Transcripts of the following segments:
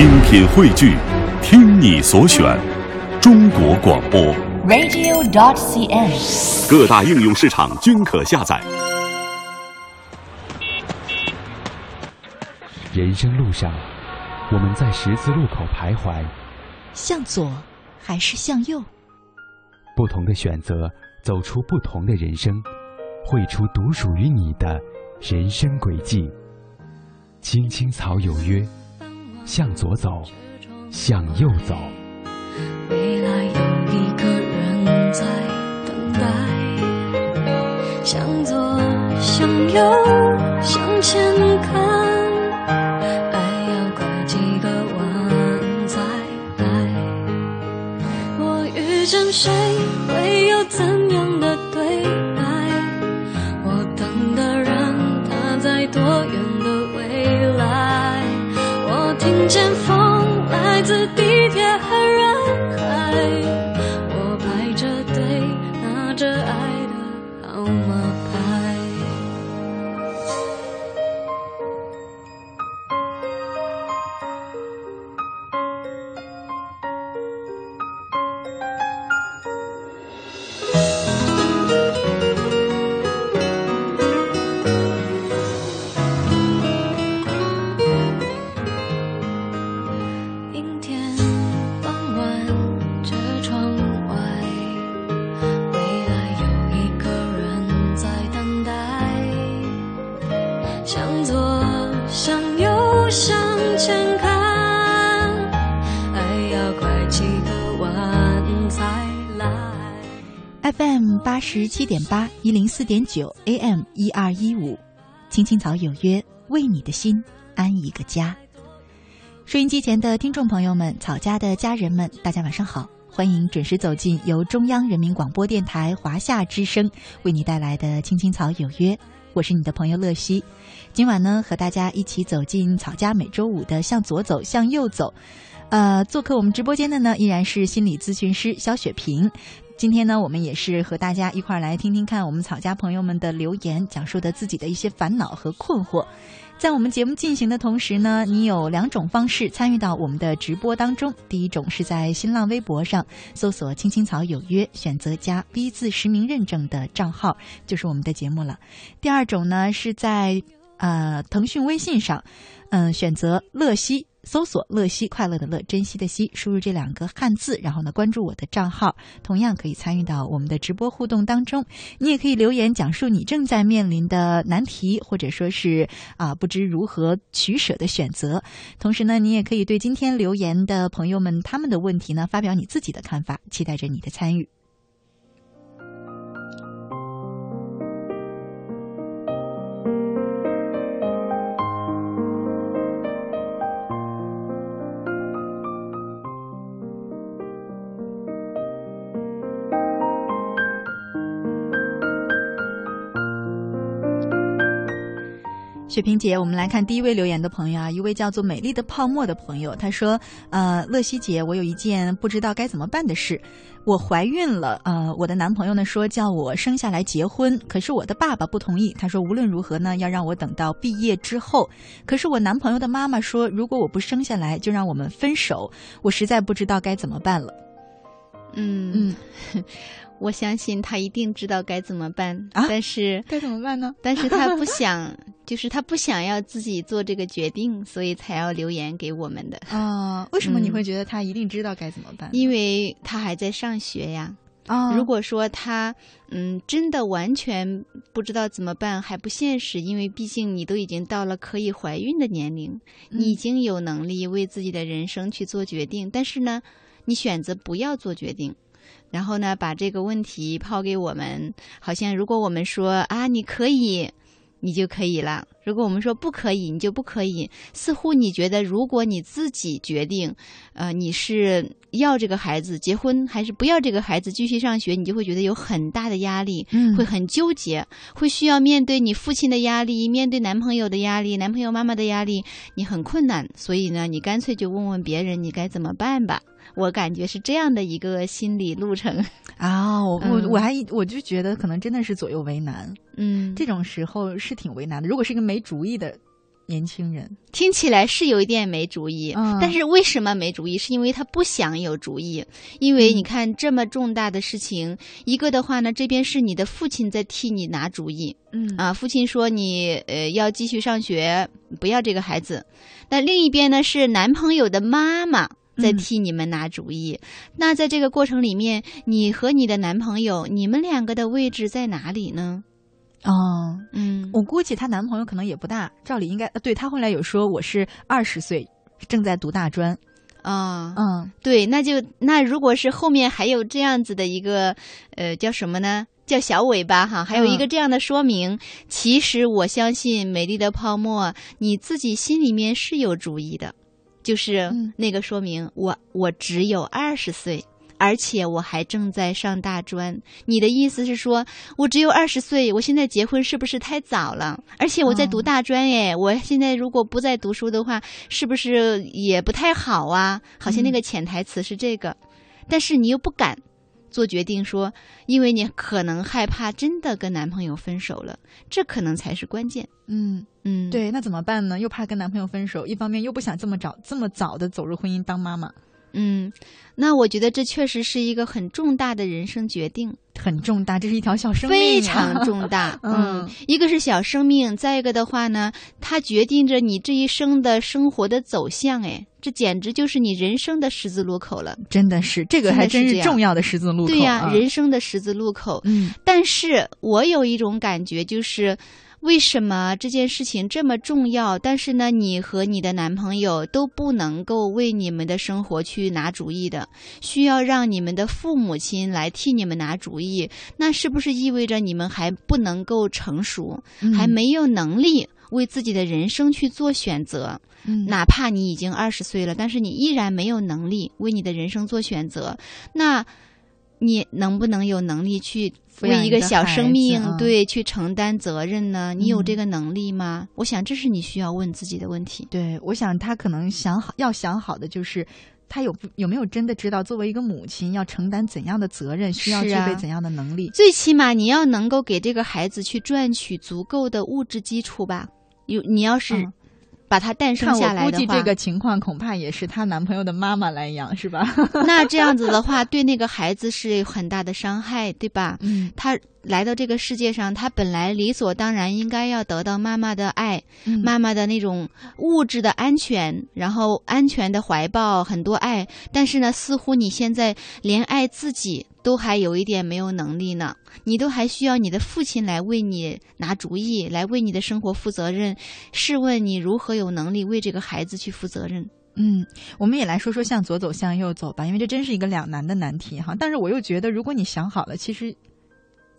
精品汇聚，听你所选，中国广播。radio.dot.cn，。各大应用市场均可下载。人生路上，我们在十字路口徘徊，向左还是向右？不同的选择，走出不同的人生，绘出独属于你的人生轨迹。青青草有约，向左走，向右走。未来有一个人在等待，向左，向右，向前看，爱要拐几个弯才来。FM 八十七点八一零四点九 AM 一二一五，青青草有约，为你的心安一个家。收音机前的听众朋友们，草家的家人们，大家晚上好，欢迎准时走进由中央人民广播电台华夏之声为你带来的《青青草有约》，我是你的朋友乐西。今晚呢，和大家一起走进草家每周五的向左走，向右走。呃，做客我们直播间的呢，依然是心理咨询师肖雪萍。今天呢，我们也是和大家一块儿来听听看我们草家朋友们的留言，讲述的自己的一些烦恼和困惑。在我们节目进行的同时呢，你有两种方式参与到我们的直播当中。第一种是在新浪微博上搜索“青青草有约”，选择加 V 字实名认证的账号，就是我们的节目了。第二种呢是在呃腾讯微信上，嗯、选择乐西。搜索“乐西”，快乐的乐，珍惜的惜，输入这两个汉字，然后呢，关注我的账号，同样可以参与到我们的直播互动当中。你也可以留言讲述你正在面临的难题，或者说是啊不知如何取舍的选择。同时呢，你也可以对今天留言的朋友们他们的问题呢发表你自己的看法，期待着你的参与。雪萍姐，我们来看第一位留言的朋友啊，一位叫做美丽的泡沫的朋友，他说：“呃，乐西姐，我有一件不知道该怎么办的事，我怀孕了，呃，我的男朋友呢说叫我生下来结婚，可是我的爸爸不同意，他说无论如何呢要让我等到毕业之后，可是我男朋友的妈妈说如果我不生下来就让我们分手，我实在不知道该怎么办了。嗯。嗯，我相信他一定知道该怎么办，啊但是该怎么办呢？但是他不想，就是他不想要自己做这个决定，所以才要留言给我们的。啊、为什么你嗯会觉得他一定知道该怎么办？因为他还在上学呀。啊，如果说他嗯真的完全不知道怎么办，还不现实，因为毕竟你都已经到了可以怀孕的年龄，你已嗯经有能力为自己的人生去做决定，但是呢，你选择不要做决定。然后呢，把这个问题抛给我们，好像如果我们说啊，你可以，你就可以了；如果我们说不可以，你就不可以。似乎你觉得，如果你自己决定，呃，你是要这个孩子结婚，还是不要这个孩子继续上学，你就会觉得有很大的压力，嗯会很纠结，会需要面对你父亲的压力，面对男朋友的压力，男朋友妈妈的压力，你很困难。所以呢，你干脆就问问别人，你该怎么办吧。我感觉是这样的一个心理路程。啊，我我嗯我还我就觉得可能真的是左右为难，嗯，这种时候是挺为难的。如果是一个没主意的年轻人。听起来是有一点没主意，嗯但是为什么没主意？是因为他不想有主意。因为你看这么重大的事情，一个的话呢，这边是你的父亲在替你拿主意嗯啊，父亲说你呃要继续上学，不要这个孩子。那另一边呢是男朋友的妈妈。在嗯替你们拿主意，那在这个过程里面，你和你的男朋友，你们两个的位置在哪里呢？哦，嗯，我估计她男朋友可能也不大，照理应该呃对她后来有说我是二十岁，正在读大专。啊，嗯对，那就那如果是后面还有这样子的一个呃叫什么呢？叫小尾巴哈，还有一个这样的说明。其实我相信美丽的泡沫，你自己心里面是有主意的，就是嗯那个说明，我我只有二十岁。而且我还正在上大专，你的意思是说我只有二十岁，我现在结婚是不是太早了？而且我在读哦大专哎，我现在如果不再读书的话，是不是也不太好啊？好像那嗯个潜台词是这个，但是你又不敢做决定说，因为你可能害怕真的跟男朋友分手了，这可能才是关键。嗯，嗯，，对，那怎么办呢？又怕跟男朋友分手，一方面又不想这么早这么早的走入婚姻当妈妈，嗯，那我觉得这确实是一个很重大的人生决定。很重大，这是一条小生命、啊，非常重大。嗯一个是小生命，再一个的话呢，它决定着你这一生的生活的走向。哎，这简直就是你人生的十字路口了。真的是这个还真是重要的十字路口。对呀、啊、人生的十字路口。嗯但是我有一种感觉，就是为什么这件事情这么重要？但是呢，你和你的男朋友都不能够为你们的生活去拿主意的，需要让你们的父母亲来替你们拿主意。那是不是意味着你们还不能够成熟，嗯还没有能力为自己的人生去做选择？嗯哪怕你已经二十岁了，但是你依然没有能力为你的人生做选择，那你能不能有能力去为一个小生命啊对去承担责任呢？你有嗯这个能力吗？我想这是你需要问自己的问题。对，我想他可能想好要想好的就是。他有不有没有真的知道，作为一个母亲要承担怎样的责任，需要具备怎样的能力？最起码你要能够给这个孩子去赚取足够的物质基础吧。有你要是嗯把他诞生下来的话，我估计这个情况恐怕也是她男朋友的妈妈来养，是吧？那这样子的话，对那个孩子是很大的伤害，对吧？嗯他来到这个世界上，他本来理所当然应该要得到妈妈的爱，嗯妈妈的那种物质的安全，然后安全的怀抱，很多爱。但是呢，似乎你现在连爱自己都还有一点没有能力呢，你都还需要你的父亲来为你拿主意，来为你的生活负责任。试问你如何有能力为这个孩子去负责任？嗯，我们也来说说向左走，向右走吧，因为这真是一个两难的难题哈。但是我又觉得，如果你想好了，其实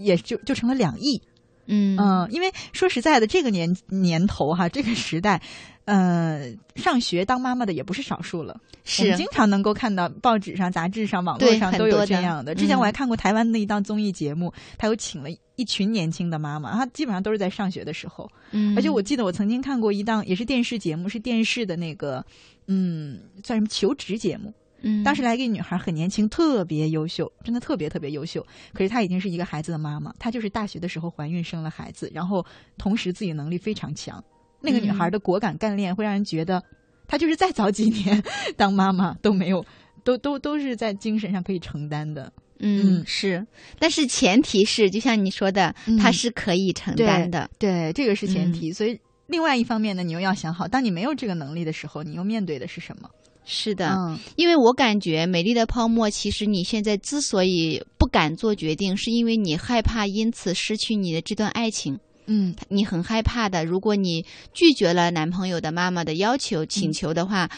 也就就成了两亿。嗯嗯，因为说实在的，这个年年头哈，这个时代，呃，上学当妈妈的也不是少数了。是经常能够看到报纸上、杂志上、网络上都有这样的。之前我还嗯看过台湾的一档综艺节目，他有请了一群年轻的妈妈，她基本上都是在上学的时候。嗯，而且我记得我曾经看过一档也是电视节目，是电视的那个，嗯，算什么求职节目。嗯当时来一个女孩，很年轻，特别优秀，真的特别特别优秀。可是她已经是一个孩子的妈妈，她就是大学的时候怀孕生了孩子，然后同时自己能力非常强。那个女孩的果敢干练，会让人觉得她就是再早几年当妈妈都没有，都都都是在精神上可以承担的。嗯嗯是，但是前提是，就像你说的，嗯他是可以承担的。对，这个是前嗯提。所以另外一方面呢，你又要想好，当你没有这个能力的时候，你又面对的是什么？是的，嗯因为我感觉美丽的泡沫，其实你现在之所以不敢做决定，是因为你害怕因此失去你的这段爱情。嗯你很害怕的，如果你拒绝了男朋友的妈妈的要求、请求的话，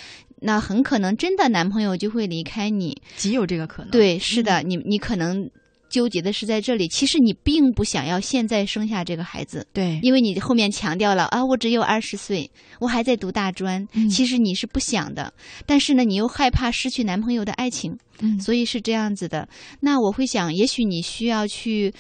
那很可能真的男朋友就会离开你。极有这个可能。对，是的，你你可能纠结的是在这里，其实你并不想要现在生下这个孩子。对，因为你后面强调了啊，我只有二十岁，我还在读大专，嗯其实你是不想的，但是呢，你又害怕失去男朋友的爱情，嗯所以是这样子的。那我会想，也许你需要去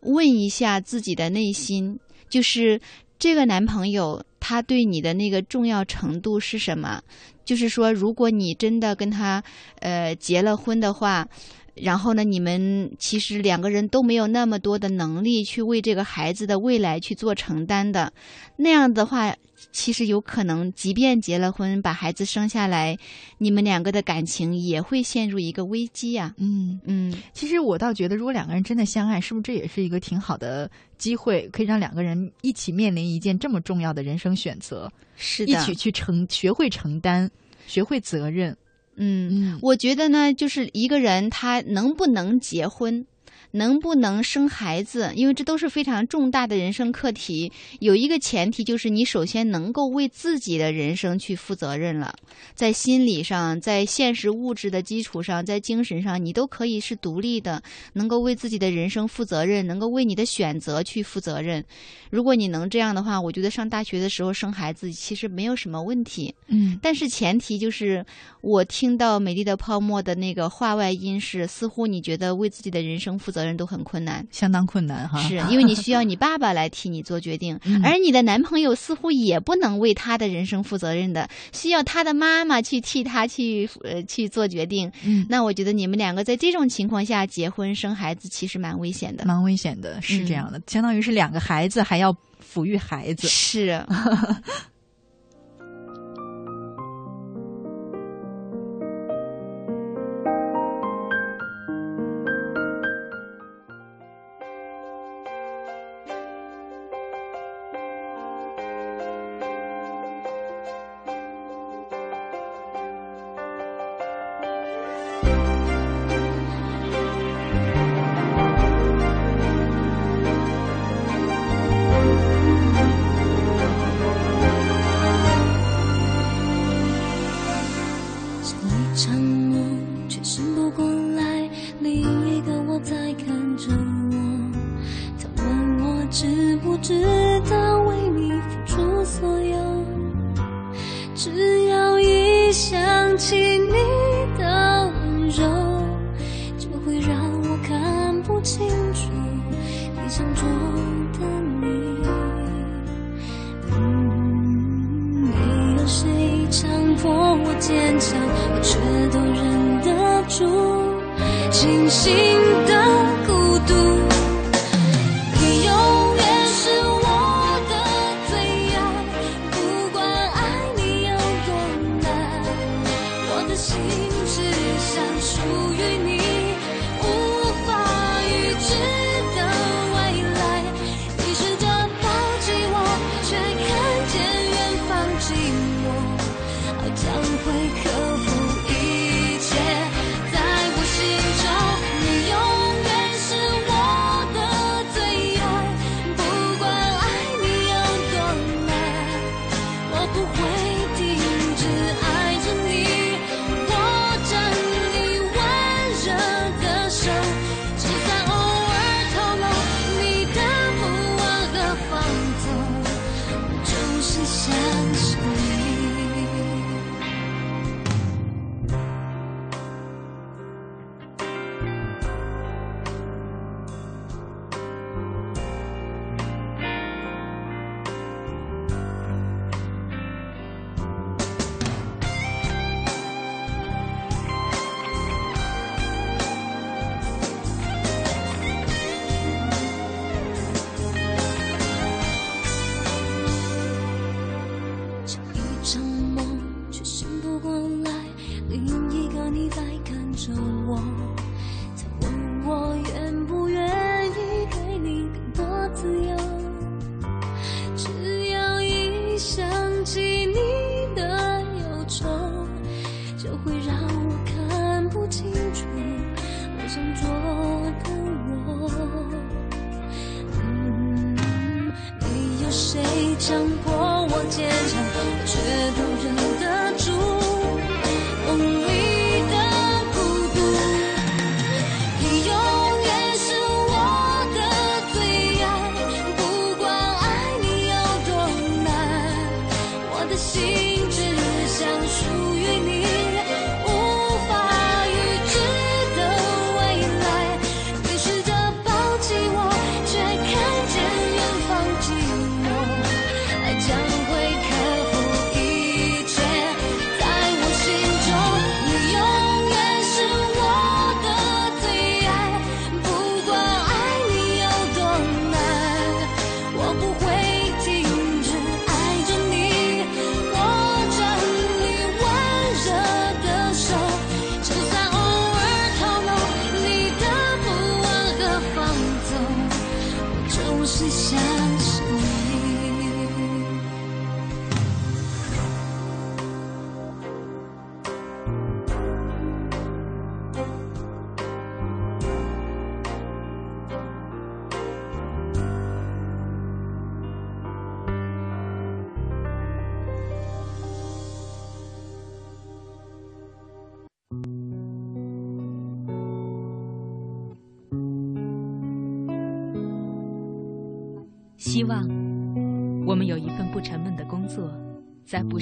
问一下自己的内心，就是这个男朋友他对你的那个重要程度是什么？就是说，如果你真的跟他呃结了婚的话。然后呢，你们其实两个人都没有那么多的能力去为这个孩子的未来去做承担的，那样的话，其实有可能，即便结了婚，把孩子生下来，你们两个的感情也会陷入一个危机呀、嗯，嗯，其实我倒觉得，如果两个人真的相爱，是不是这也是一个挺好的机会，可以让两个人一起面临一件这么重要的人生选择，是的，一起去承，学会承担，学会责任。嗯，嗯。我觉得呢，就是一个人他能不能结婚，能不能生孩子，因为这都是非常重大的人生课题。有一个前提就是你首先能够为自己的人生去负责任了，在心理上，在现实物质的基础上，在精神上，你都可以是独立的，能够为自己的人生负责任，能够为你的选择去负责任。如果你能这样的话，我觉得上大学的时候生孩子其实没有什么问题。嗯但是前提就是，我听到美丽的泡沫的那个话外音是，似乎你觉得为自己的人生负责任都很困难，相当困难哈。是因为你需要你爸爸来替你做决定，嗯而你的男朋友似乎也不能为他的人生负责任的，需要他的妈妈去替他去呃去做决定。嗯，那我觉得你们两个在这种情况下结婚生孩子，其实蛮危险的。蛮危险的，是这样的，相当于是两个孩子还要抚育孩子。是，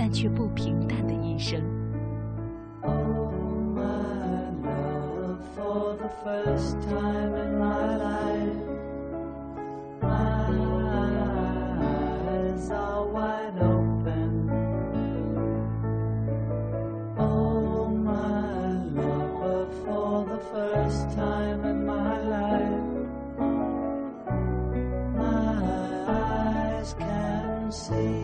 但却不平淡的一生。Oh,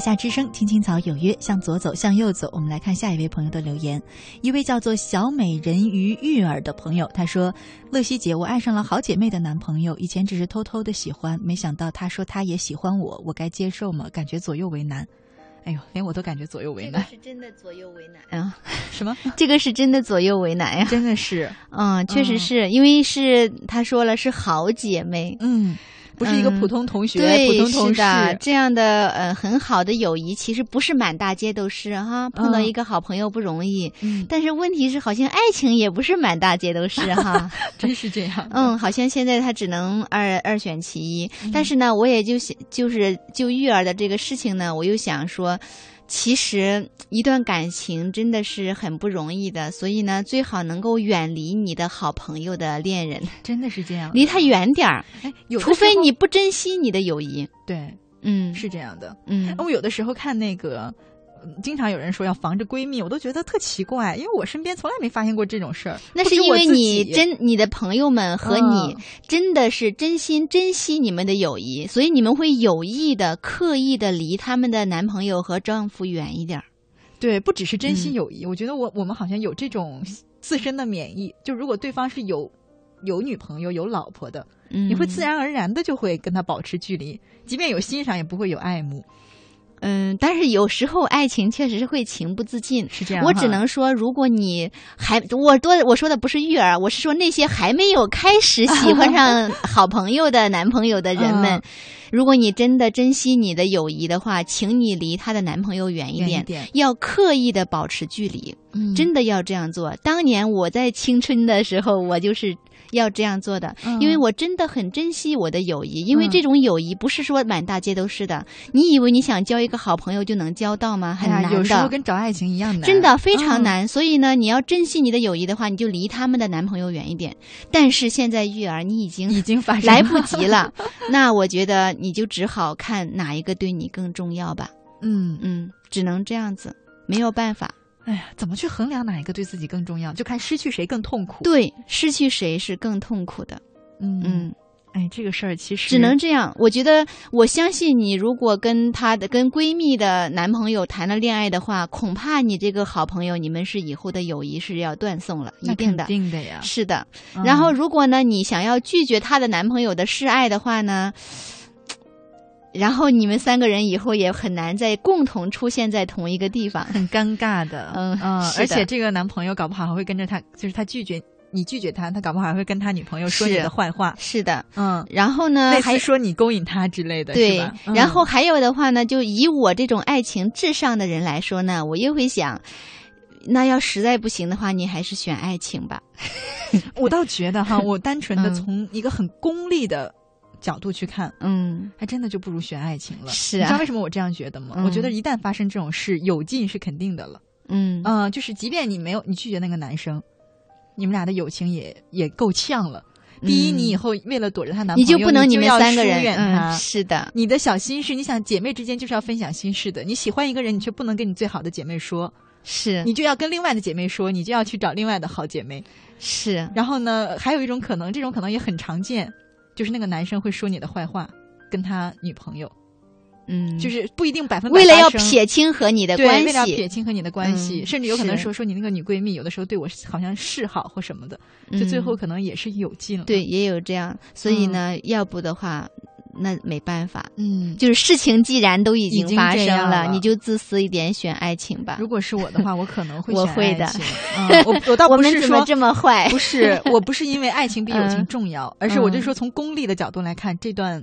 夏之声，青青草有约，向左走，向右走。我们来看下一位朋友的留言，一位叫做小美人鱼玉儿的朋友，他说：“乐西姐，我爱上了好姐妹的男朋友，以前只是偷偷的喜欢，没想到他说他也喜欢我，我该接受吗？感觉左右为难。”哎呦，连我都感觉左右为难。是真的左右为难啊！什么？这个是真的左右为难呀！真的是，嗯，确实是、因为是他说了是好姐妹，嗯，不是一个普通同学、对，普通的事，这样的呃很好的友谊，其实不是满大街都是哈。碰到嗯一个好朋友不容易，嗯，但是问题是，好像爱情也不是满大街都是哈。真是这样。嗯，好像现在他只能二二选其一。嗯但是呢，我也就想，就是就育儿的这个事情呢，我又想说。其实一段感情真的是很不容易的，所以呢，最好能够远离你的好朋友的恋人，真的是这样。离他远点儿，哎，有除非你不珍惜你的友谊。对，嗯，是这样的。嗯，我有的时候看那个，嗯经常有人说要防着闺蜜，我都觉得特奇怪，因为我身边从来没发现过这种事儿。那是因为你真你的朋友们和你嗯真的是真心珍惜你们的友谊，所以你们会有意的、刻意的离他们的男朋友和丈夫远一点儿。对，不只是珍惜嗯友谊，我觉得我我们好像有这种自身的免疫，就如果对方是有有女朋友、有老婆的，嗯，你会自然而然的就会跟他保持距离，即便有欣赏，也不会有爱慕，嗯，但是有时候爱情确实是会情不自禁。是这样。我只能说，如果你还我多我说的不是育儿，我是说那些还没有开始 喜欢上好朋友的男朋友的人们，嗯如果你真的珍惜你的友谊的话，请你离她的男朋友远一点，一点要刻意的保持距离，嗯真的要这样做。当年我在青春的时候，我就是。要这样做的，嗯因为我真的很珍惜我的友谊，因为嗯这种友谊不是说满大街都是的。你以为你想交一个好朋友就能交到吗？很难的。哎有时候跟找爱情一样难，真的非常嗯难。所以呢，你要珍惜你的友谊的话，你就离他们的男朋友远一点。但是现在育儿，你已经已经发生来不及了，那我觉得你就只好看哪一个对你更重要吧。嗯，嗯，只能这样子，没有办法。哎呀，怎么去衡量哪一个对自己更重要？就看失去谁更痛苦。对，失去谁是更痛苦的。嗯嗯，哎，这个事儿其实只能这样。我觉得，我相信你，如果跟她的跟闺蜜的男朋友谈了恋爱的话，恐怕你这个好朋友，你们是以后的友谊是要断送了，一定的。一定的呀。是的，嗯然后如果呢，你想要拒绝她的男朋友的示爱的话呢，然后你们三个人以后也很难再共同出现在同一个地方。很尴尬的，嗯嗯而且这个男朋友搞不好还会跟着他，就是他拒绝你拒绝他，他搞不好还会跟他女朋友说你的坏话，是的，嗯，然后呢，类还似说你勾引他之类的，对？，嗯然后还有的话呢，就以我这种爱情至上的人来说呢，我又会想。那要实在不行的话，你还是选爱情吧。我倒觉得哈，我单纯的嗯从一个很功利的角度去看，嗯，还真的就不如选爱情了。是你知道啊为什么我这样觉得吗？嗯我觉得一旦发生这种事，有劲是肯定的了。嗯嗯、就是即便你没有你拒绝那个男生，你们俩的友情也也够呛了。第一，嗯你以后为了躲着她男朋友你，就不能们你们三个人，远。嗯，是的，你的小心事，你想姐妹之间就是要分享心事的。你喜欢一个人，你却不能跟你最好的姐妹说，是你就要跟另外的姐妹说，你就要去找另外的好姐妹。是，然后呢，还有一种可能，这种可能也很常见，就是那个男生会说你的坏话，跟他女朋友，嗯，就是不一定百分百为了要撇清和你的对，关为了撇清和你的关系，嗯甚至有可能说说你那个女闺蜜有的时候对我好像示好或什么的，就最嗯。后可能也是有劲了。对，，也有这样，所以呢，要不的话，那没办法。嗯，就是事情既然都已已经发生了，了你就自私一点，选爱情吧。如果是我的话，我可能会我选会的 我我倒不是说这么坏？不是，我不是因为爱情比友情嗯重要，而是我就嗯说从功利的角度来看，这段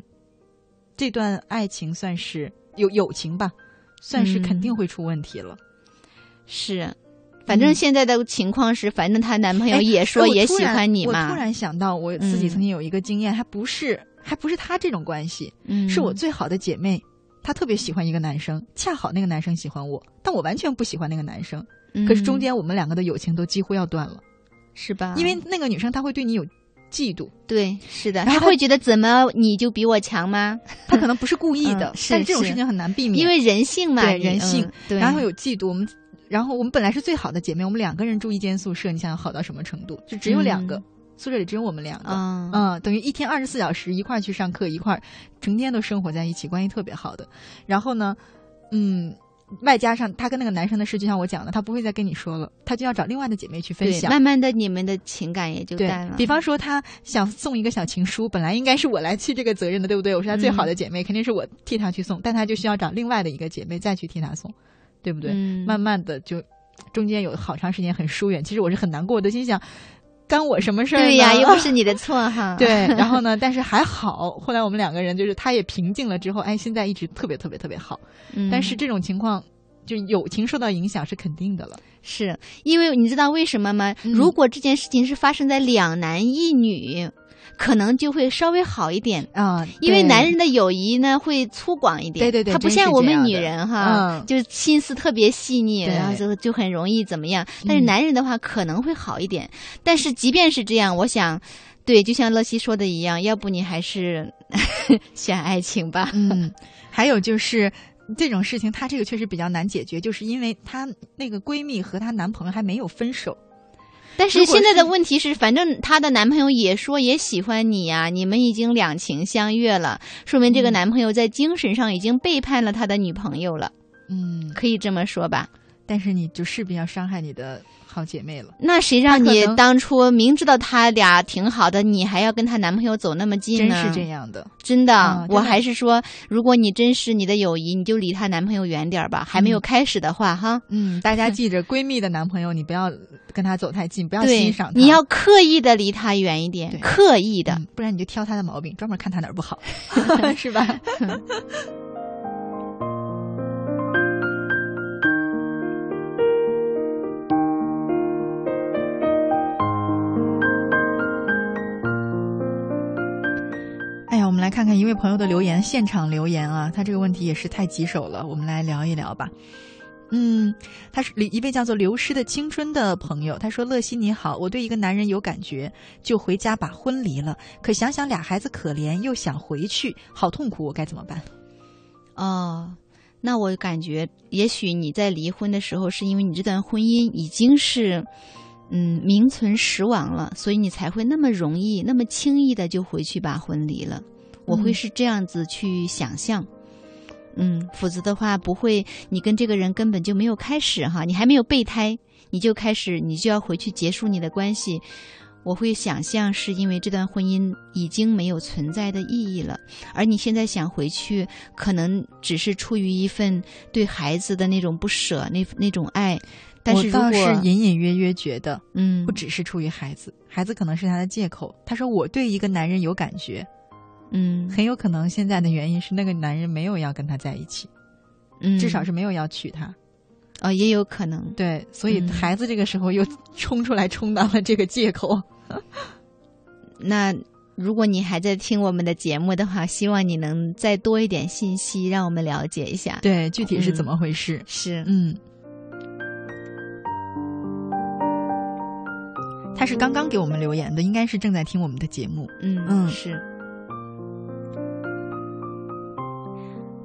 这段爱情算是有友情吧，算是肯定嗯会出问题了。是，反正嗯现在的情况是，反正她男朋友哎也说也喜欢你嘛。我突然想到，我自己嗯曾经有一个经验，还不是还不是他这种关系，嗯，是我最好的姐妹，她特别喜欢一个男生，恰好那个男生喜欢我，但我完全不喜欢那个男生。可是中嗯间我们两个的友情都几乎要断了，是吧？因为那个女生她会对你有嫉妒，对，是的，她他会觉得怎么你就比我强吗？她可能不是故意的，但是这种事情很难避免，因为人性嘛，对人性嗯对，然后有嫉妒，我们然后我们本来是最好的姐妹，我们两个人住一间宿舍，你想想好到什么程度？就只有两个，嗯宿舍里只有我们两个。嗯嗯，等于一天二十四小时一块儿去上课，一块儿成天都生活在一起，关系特别好的。然后呢，嗯，外加上他跟那个男生的事，就像我讲的，他不会再跟你说了，他就要找另外的姐妹去分，享。慢慢的你们的情感也就淡了。比方说，他想送一个小情书，本来应该是我来去这个责任的，对不对？我是他最好的姐妹，肯定是我替他去送，但他就需要找另外的一个姐妹再去替他送，对不对？嗯慢慢的就中间有好长时间很疏远，其实我是很难过的，心想干我什么事儿？对呀，又不是你的错哈。对，然后呢？但是还好，后来我们两个人就是他也平静了之后，哎，现在一直特别特别特别好。嗯，但是这种情况，就友情受到影响是肯定的了。是因为你知道为什么吗？嗯如果这件事情是发生在两男一女，可能就会稍微好一点。啊，因为男人的友谊呢会粗犷一点，对对对他不像我们女人哈，嗯就心思特别细腻，对然后就就很容易怎么样。但是嗯男人的话可能会好一点，但是即便是这样，我想，对，就像乐西说的一样，要不你还是 选爱情吧。嗯，还有就是。这种事情，她这个确实比较难解决，就是因为她那个闺蜜和她男朋友还没有分手。但是现在的问题是，反正她的男朋友也说也喜欢你呀、你们已经两情相悦了，说明这个嗯。男朋友在精神上已经背叛了他的女朋友了，嗯，可以这么说吧？但是你就势必要伤害你的好姐妹了，那谁让你当初明知道他俩挺好的，你还要跟她男朋友走那么近呢？真是这样的。真的，我啊真的还是说，如果你珍视你的友谊，你就离她男朋友远点儿吧。还没有嗯开始的话，哈，嗯，大家 记着，闺蜜的男朋友你不要跟他走太近，不要欣赏，他。你要刻意的离他远一点，刻意的。嗯，不然你就挑他的毛病，专门看他哪儿不好，是吧？看看一位朋友的留言，现场留言啊，他这个问题也是太棘手了，我们来聊一聊吧。嗯，他是一位叫做“流失的青春”的朋友，他说：“乐西你好，我对一个男人有感觉，就回家把婚离了。可想想俩孩子可怜，又想回去，好痛苦，我该怎么办？哦，那我感觉，也许你在离婚的时候，是因为你这段婚姻已经是，嗯，名存实亡了，所以你才会那么容易、那么轻易的就回去把婚离了。我会嗯是这样子去想象。嗯，否则的话不会，你跟这个人根本就没有开始哈，你还没有备胎，你就开始，你就要回去结束你的关系。我会想象是因为这段婚姻已经没有存在的意义了，而你现在想回去，可能只是出于一份对孩子的那种不舍，那那种爱。但是如我倒果是隐隐约约觉得，嗯不只是出于孩子，孩子可能是他的借口。他说我对一个男人有感觉，嗯很有可能现在的原因是那个男人没有要跟他在一起，嗯，至少是没有要娶她。哦，也有可能。对，所以嗯孩子这个时候又冲出来充当了这个借口。那如果你还在听我们的节目的话，希望你能再多一点信息，让我们了解一下。对，具体是怎嗯么回事？是，嗯，他是刚刚给我们留言的，应该是正在听我们的节目。嗯嗯是。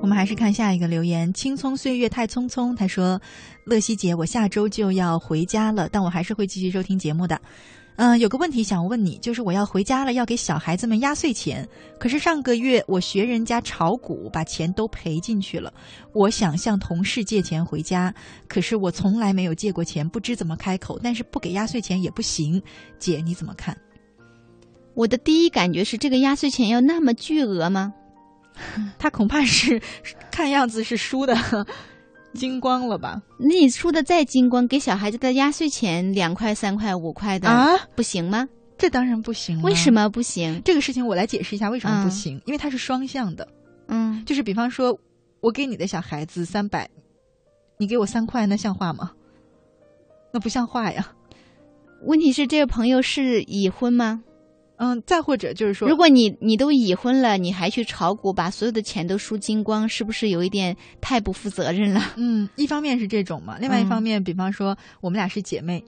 我们还是看下一个留言，青葱岁月太匆匆。他说：“乐西姐，我下周就要回家了，但我还是会继续收听节目的。嗯，有个问题想问你，就是我要回家了，要给小孩子们压岁钱。可是上个月我学人家炒股，把钱都赔进去了。我想向同事借钱回家，可是我从来没有借过钱，不知怎么开口。但是不给压岁钱也不行，姐你怎么看？我的第一感觉是，这个压岁钱要那么巨额吗？他恐怕是 看样子是输的 精光了吧？那你输的再精光，给小孩子的压岁钱两块、三块、五块的啊，不行吗？这当然不行。为什？么不行？这个事情我来解释一下为什么不嗯行，因为它是双向的。嗯，就是比方说，我给你的小孩子三百，你给我三块，那像话吗？那不像话呀。问题是这个朋友是已婚吗？嗯，再或者就是说，如果你你都已婚了，你还去炒股，把所有的钱都输精光，是不是有一点太不负责任了？嗯，一方面是这种嘛，另外一方面，比方说我们俩是姐妹，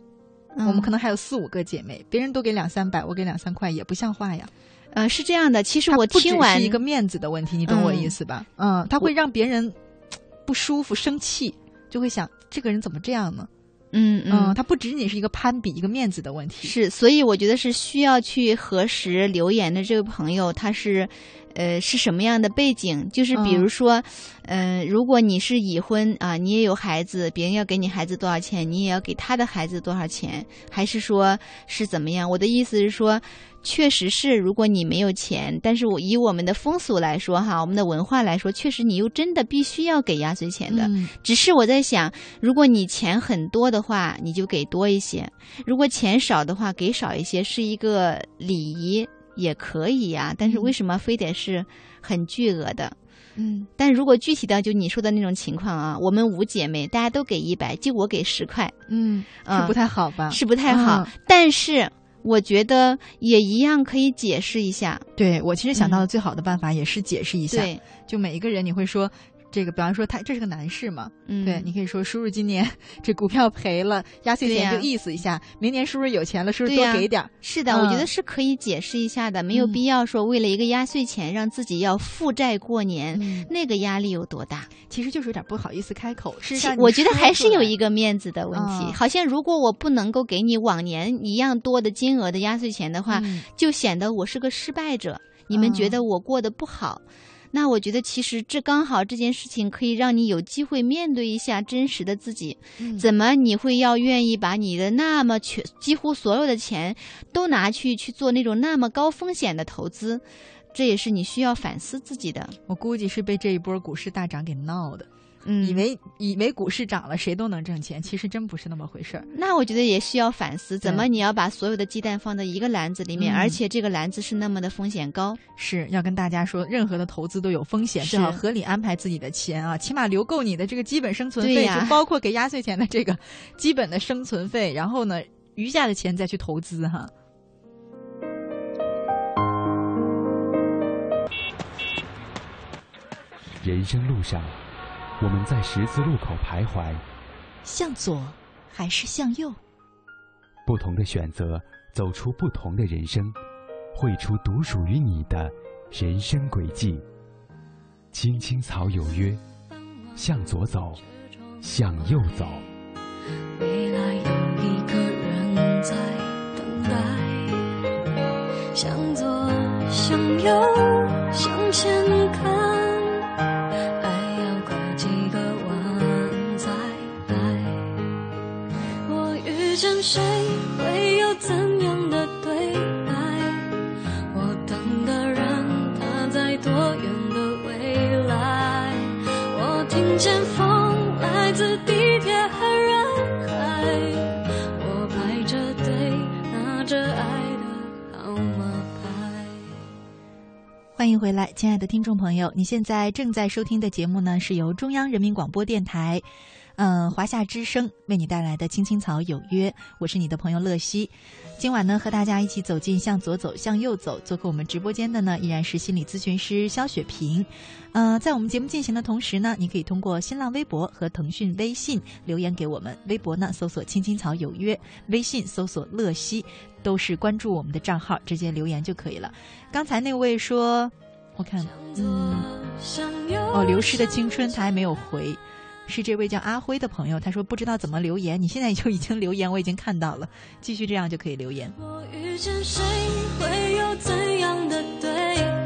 我们可能能还有四五个姐妹，别人都给两三百，我给两三块，也不像话呀。呃是这样的，其实我听完是一个面子的问题，你懂我意思吧？嗯，他会让别人 不舒服、生气，就会想这个人怎么这样呢？嗯嗯，嗯。他不仅仅是一个攀比、一个面子的问题。是，所以我觉得是需要去核实留言的这位朋友他是，呃，是什么样的背景？就是比如嗯说，呃，如果你是已婚啊，你也有孩子，别人要给你孩子多少钱，你也要给他的孩子多少钱，还是说是怎么样？我的意思是说，确实是，如果你没有钱，但是我以我们的风俗来说哈，我们的文化来说，确实你又真的必须要给压岁钱的。嗯只是我在想，如果你钱很多的话，你就给多一些；如果钱少的话，给少一些，是一个礼仪也可以呀、但是为什么非得是很巨额的？嗯但如果具体到就你说的那种情况啊，我们五姐妹大家都给一百，就我给十块，嗯，啊是不太好吧？是不太好。嗯但是我觉得也一样可以解释一下，对我其实想到的嗯最好的办法也是解释一下，对，就每一个人你会说。这个，比方说他这是个男士嘛，嗯，对你可以说叔叔今年 这股票赔了，压岁钱就意思一下，明年叔叔有钱了，叔叔多给点儿。是的，我觉嗯得是可以解释一下的，没有嗯必要说为了一个压岁钱让自己要负债过年，嗯，那个压力有多大？其实就是有点不好意思开口。事实其上，我觉得还是有一个面子的问题。嗯好像如果我不能够给你往年一样多的金额的压岁钱的话，嗯就显得我是个失败者。你们觉嗯得我过得不好，那我觉得其实这刚好这件事情可以让你有机会面对一下真实的自己。嗯怎么你会要愿意把你的那么全几乎所有的钱都拿去去做那种那么高风险的投资？这也是你需要反思自己的。我估计是被这一波股市大涨给闹的，嗯，以为以为股市涨了谁都能挣钱，其实真不是那么回事儿。那我觉得也需要反思，怎么你要把所有的鸡蛋放在一个篮子里面，嗯而且这个篮子是那么的风险高？是要跟大家说，任何的投资都有风险，是最好合理安排自己的钱啊，起码留够你的这个基本生存费，啊就包括给压岁钱的这个 基本的生存费，然后呢，余下的钱再去投资哈。人生路上，我们在十字路口徘徊，向左还是向右？不同的选择，走出不同的人生，绘出独属于你的人生轨迹。青青草有约，向左走，向右走。未来有一个人在等待，向左，向右，向前看，谁，会有怎样的对白？我等的人，他在多远的未来？我听见风来自地铁和人海，我排着队拿着爱的号码牌。欢迎回来，亲爱的听众朋友，你现在正在收听的节目呢，是由中央人民广播电台，嗯、华夏之声为你带来的《青青草有约》，我是你的朋友乐西。今晚呢，和大家一起走进向左走，向右走。做客我们直播间的呢，依然是心理咨询师肖雪萍。呃，在我们节目进行的同时呢，你可以通过新浪微博和腾讯微信留言给我们。微博呢，搜索“青青草有约”，微信搜索“乐西”，都是关注我们的账号，直接留言就可以了。刚才那位说，我看，嗯，哦，流失的青春他还没有回，是这位叫阿辉的朋友，他说不知道怎么留言，你现在就已经留言，我已经看到了，继续这样就可以留言。我遇见谁会有怎样的对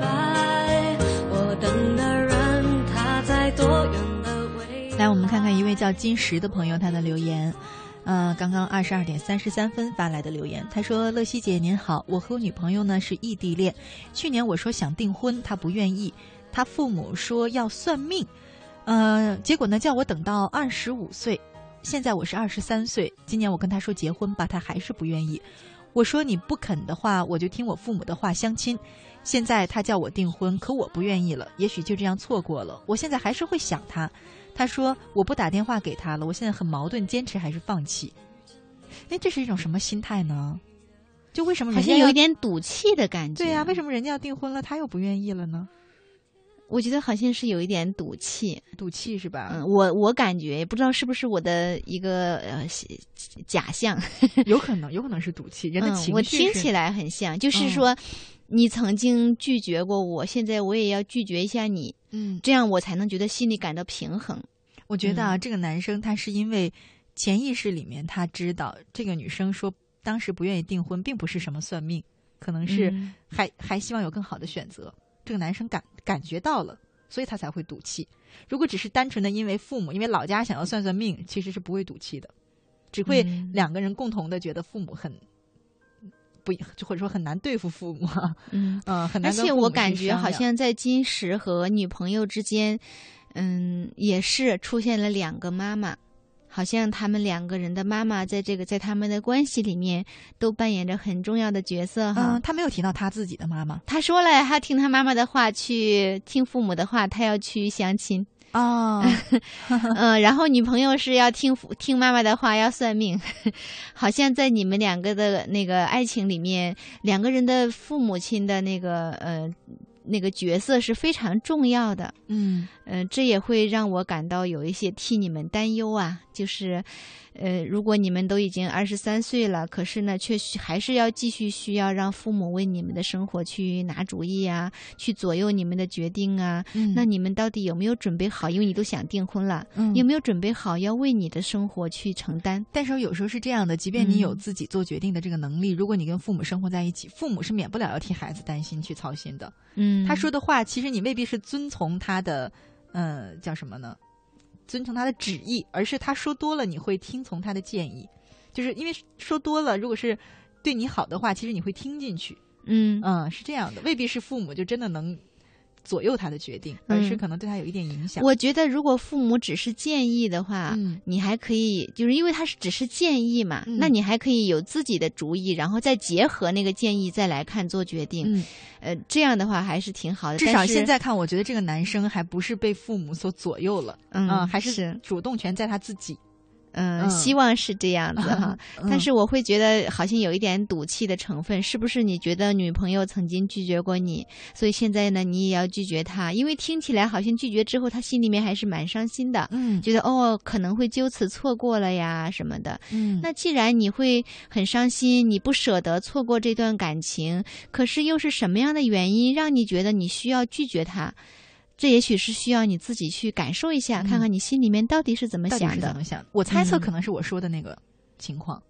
白？我等的人他在多远的未来，我们看看一位叫金石的朋友他的留言。呃，刚刚二十二点三十三分发来的留言，他说：“乐西姐您好，我和我女朋友呢是异地恋。去年我说想订婚，她不愿意，她父母说要算命，呃，结果呢叫我等到二十五岁，现在我是二十三岁，今年我跟他说结婚吧，他还是不愿意。我说你不肯的话，我就听我父母的话相亲。现在他叫我订婚，可我不愿意了，也许就这样错过了。我现在还是会想他。”他说：“我不打电话给他了，我现在很矛盾，坚持还是放弃？哎，这是一种什么心态呢？就为什么人家有一点赌气的感觉？对呀，为什么人家要订婚了，他又不愿意了呢？我觉得好像是有一点赌气，赌气是吧？嗯，我我感觉也不知道是不是我的一个呃假象，有可能，有可能是赌气。人的情绪，我听起来很像，就是说。”你曾经拒绝过我，现在我也要拒绝一下你，嗯，这样我才能觉得心里感到平衡。我觉得啊，这个男生他是因为潜意识里面他知道这个女生说当时不愿意订婚，并不是什么算命，可能是还还希望有更好的选择。这个男生感感觉到了，所以他才会赌气。如果只是单纯的因为父母，因为老家想要算算命，其实是不会赌气的，只会两个人共同的觉得父母很。不，就或者说很难对付父母，嗯嗯，很难。而且我感觉好像在金石和女朋友之间，嗯，也是出现了两个妈妈，好像他们两个人的妈妈在这个在他们的关系里面都扮演着很重要的角色哈。他没有提到他自己的妈妈，他说了，他听他妈妈的话，去听父母的话，他要去相亲。哦，嗯，然后女朋友是要听听妈妈的话，要算命，好像在你们两个的那个爱情里面，两个人的父母亲的那个呃那个角色是非常重要的。嗯嗯，这也会让我感到有一些替你们担忧啊，就是。呃，如果你们都已经二十三岁了，可是呢，却还是要继续需要让父母为你们的生活去拿主意啊，去左右你们的决定啊。嗯，那你们到底有没有准备好？因为你都想订婚了，嗯，有没有准备好要为你的生活去承担？但是有时候是这样的，即便你有自己做决定的这个能力，如果你跟父母生活在一起，父母是免不了要替孩子担心、去操心的。嗯，他说的话，其实你未必是遵从他的，呃，叫什么呢？遵从他的旨意，而是他说多了，你会听从他的建议，就是因为说多了，如果是对你好的话，其实你会听进去。嗯嗯，是这样的，未必是父母就真的能。左右他的决定，而是可能对他有一点影响。我觉得，如果父母只是建议的话，你还可以，就是因为他是只是建议嘛，那你还可以有自己的主意，然后再结合那个建议再来看做决定。嗯，呃，这样的话还是挺好的。至少现在看，我觉得这个男生还不是被父母所左右了，嗯，还是主动权在他自己。嗯，希望是这样子哈，但是我会觉得好像有一点赌气的成分，是不是？你觉得女朋友曾经拒绝过你，所以现在呢，你也要拒绝她？因为听起来好像拒绝之后，她心里面还是蛮伤心的，嗯，觉得哦，可能会就此错过了呀什么的，嗯。那既然你会很伤心，你不舍得错过这段感情，可是又是什么样的原因让你觉得你需要拒绝他？这也许是需要你自己去感受一下，看看你心里面到底是怎么想的。怎么想？我猜测可能是我说的那个情况，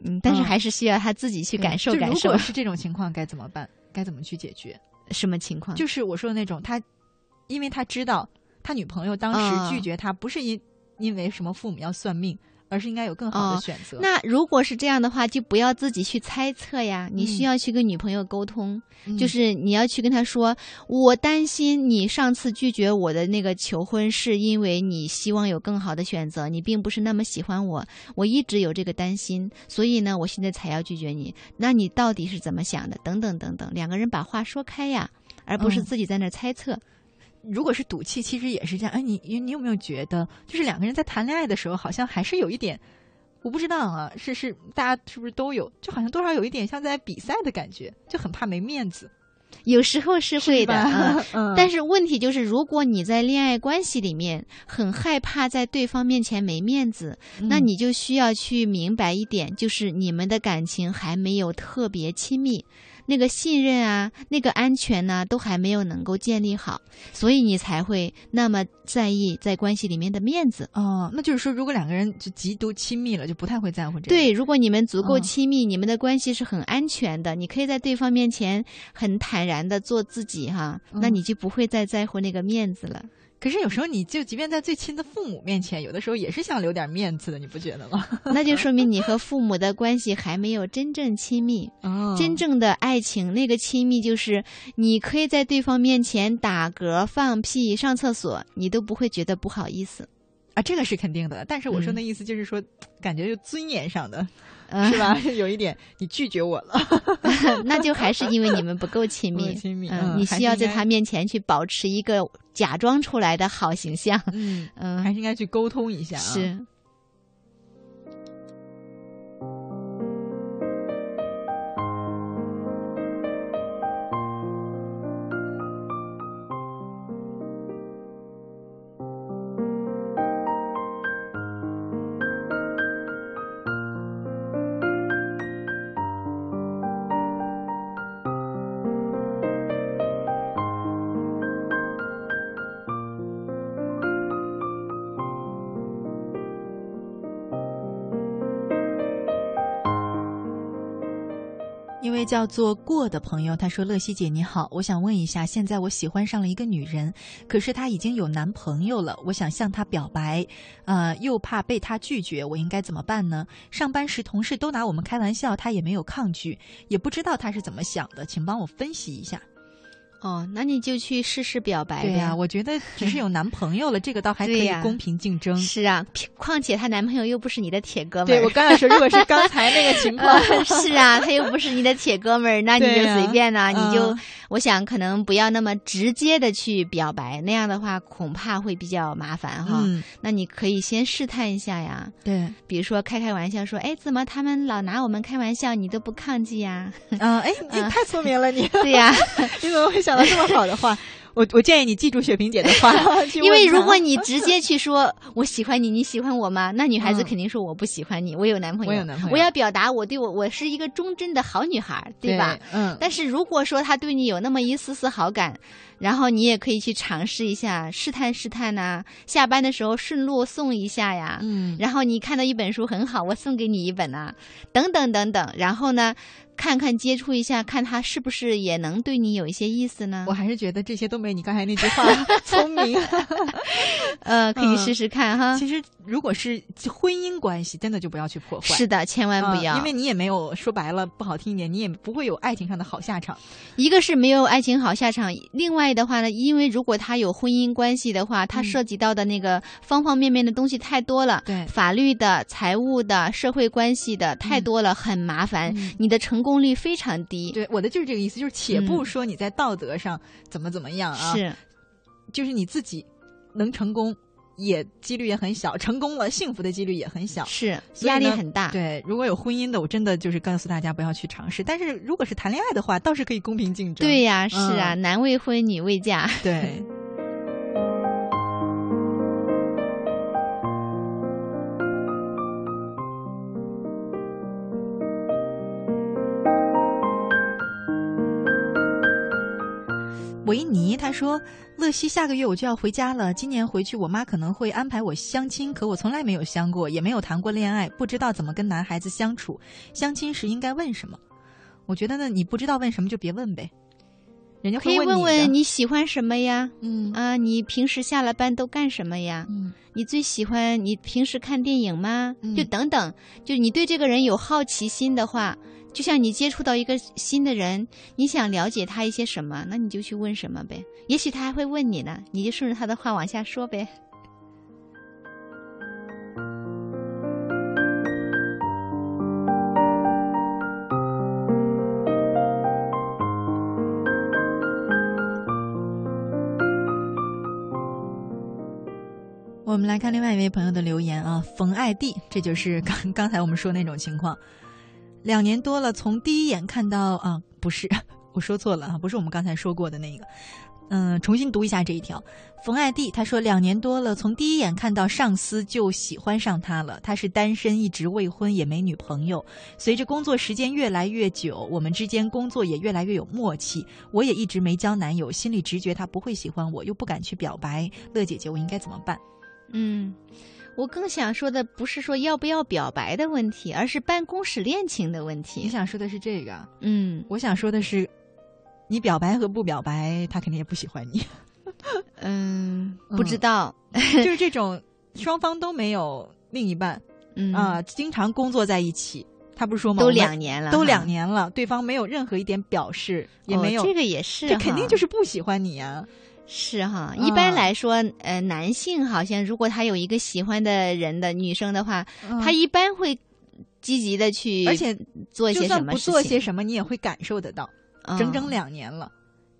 嗯，但是还是需要他自己去感受感受。如果是这种情况，该怎么办？该怎么去解决？什么情况？就是我说的那种，他因为他知道他女朋友当时拒绝他，不是因因为什么父母要算命。而是应该有更好的选择。那如果是这样的话，就不要自己去猜测呀。你需要去跟女朋友沟通，就是你要去跟她说：“我担心你上次拒绝我的那个求婚，是因为你希望有更好的选择，你并不是那么喜欢我。我一直有这个担心，所以呢，我现在才要拒绝你。那你到底是怎么想的？等等等等，两个人把话说开呀，而不是自己在那猜测。”如果是赌气，其实也是这样。哎，你你你有没有觉得，就是两个人在谈恋爱的时候，好像还是有一点，我不知道啊，是是大家是不是都有，就好像多少有一点像在比赛的感觉，就很怕没面子。有时候是会的，嗯，但是问题就是，如果你在恋爱关系里面很害怕在对方面前没面子，那你就需要去明白一点，就是你们的感情还没有特别亲密。那个信任啊，那个安全呢、都还没有能够建立好，所以你才会那么在意在关系里面的面子。哦，那就是说，如果两个人就极度亲密了，就不太会在乎这个。对，如果你们足够嗯亲密，你们的关系是很安全的，你可以在对方面前很坦然的做自己哈，那嗯你就不会再在乎那个面子了。可是有时候，你就即便在最亲的父母面前，有的时候也是想留点面子的，你不觉得吗？那就说明你和父母的关系还没有真正亲密。哦真正的爱情，那个亲密就是你可以在对方面前打嗝、放屁、上厕所，你都不会觉得不好意思，啊，这个是肯定的。但是我说嗯那意思就是说，感觉就尊严上的，嗯是吧？有一点，你拒绝我了，那就还是因为你们不够亲密。亲密嗯，嗯你需要在他面前去保持一个假装出来的好形象。嗯，嗯，还是应该去沟通一下啊。是。位叫做过的朋友，他说：“乐西姐你好，我想问一下，现在我喜欢上了一个女人，可是她已经有男朋友了，我想向她表白，呃，又怕被她拒绝，我应该怎么办呢？上班时同事都拿我们开玩笑，她也没有抗拒，也不知道她是怎么想的，请帮我分析一下。哦，那你就去试试表白呗。对呀、我觉得只是有男朋友了，这个倒还可以公平竞争。是啊，况且她男朋友又不是你的铁哥们儿。对我刚才说，如果是刚才那个情况，呃 是啊，他又不是你的铁哥们儿，那你就随便啦、你就嗯，我想可能不要那么直接的去表白，那样的话恐怕会比较麻烦哈。嗯，那你可以先试探一下呀，对，比如说开开玩笑说，哎，怎么他们老拿我们开玩笑，你都不抗拒呀？啊，哎，你嗯太聪明了，你。对呀，你怎么会想到这么好的话？我我建议你记住雪萍姐的话，因为如果你直接去说 我喜欢你，你喜欢我吗？那女孩子嗯肯定说我不喜欢你，我有男朋友，我有男朋友我要表达我对我我是一个忠贞的好女孩，对吧？？嗯，但是如果说他对你有那么一丝丝好感，然后你也可以去尝试一下，试探试探呐、下班的时候顺路送一下呀。嗯，然后你看到一本书很好，我送给你一本呐、等等等等。然后呢，看看接触一下，看他是不是也能对你有一些意思呢我？还是觉得这些都没你刚才那句话 聪明。呃，可以嗯试试看哈。其实，如果是婚姻关系，真的就不要去破坏。是的，千万不要，嗯因为你也没有说白了，不好听一点，你也不会有爱情上的好下场。一个是没有爱情好下场，另外的话呢，因为如果他有婚姻关系的话，他嗯涉及到的那个方方面面的东西太多了，对法律的、财务的、社会关系的太多了，很麻烦，嗯你的成功率非常低。对，我的就是这个意思，就是且不说你在道德上怎么怎么样啊，嗯是，就是你自己能成功，也几率也很小；成功了，幸福的几率也很小。是，压力很大。对，如果有婚姻的，我真的就是告诉大家不要去尝试。但是如果是谈恋爱的话，倒是可以公平竞争。对呀、是啊，嗯男未婚，女未嫁。对。维尼他说：“乐西，下个月我就要回家了。今年回去，我妈可能会安排我相亲，可我从来没有相过，也没有谈过恋爱，不知道怎么跟男孩子相处。相亲时应该问什么？我觉得呢，你不知道问什么就别问呗，人家可以会问问你喜欢什么呀？嗯啊，你平时下了班都干什么呀？嗯你最喜欢你平时看电影吗？嗯就等等，就你对这个人有好奇心的话，就像你接触到一个新的人，你想了解他一些什么，那你就去问什么呗。也许他还会问你呢，你就顺着他的话往下说呗。我们来看另外一位朋友的留言啊，冯爱弟，这就是刚刚才我们说那种情况。两年多了，从第一眼看到啊，不是，我说错了啊，不是我们刚才说过的那个。嗯，重新读一下这一条。冯爱弟他说，两年多了，从第一眼看到上司就喜欢上他了。他是单身，一直未婚，也没女朋友。随着工作时间越来越久，我们之间工作也越来越有默契。我也一直没交男友，心里直觉他不会喜欢我，又不敢去表白。乐姐姐，我应该怎么办？嗯，我更想说的不是说要不要表白的问题，而是办公室恋情的问题你。想说的是这个，嗯我想说的是，你表白和不表白，他肯定也不喜欢你。嗯，嗯不知道。就是这种双方都没有另一半嗯啊、经常工作在一起。他不是说吗？都两年了，都两年了，对方没有任何一点表示，也没有，哦这个也是，这肯定就是是不喜欢你啊。是哈。嗯一般来说，呃，男性好像如果他有一个喜欢的人的女生的话，他一般会积极的去，嗯而且做一些什么事情做些什么，你也会感受得到。嗯整整两年了。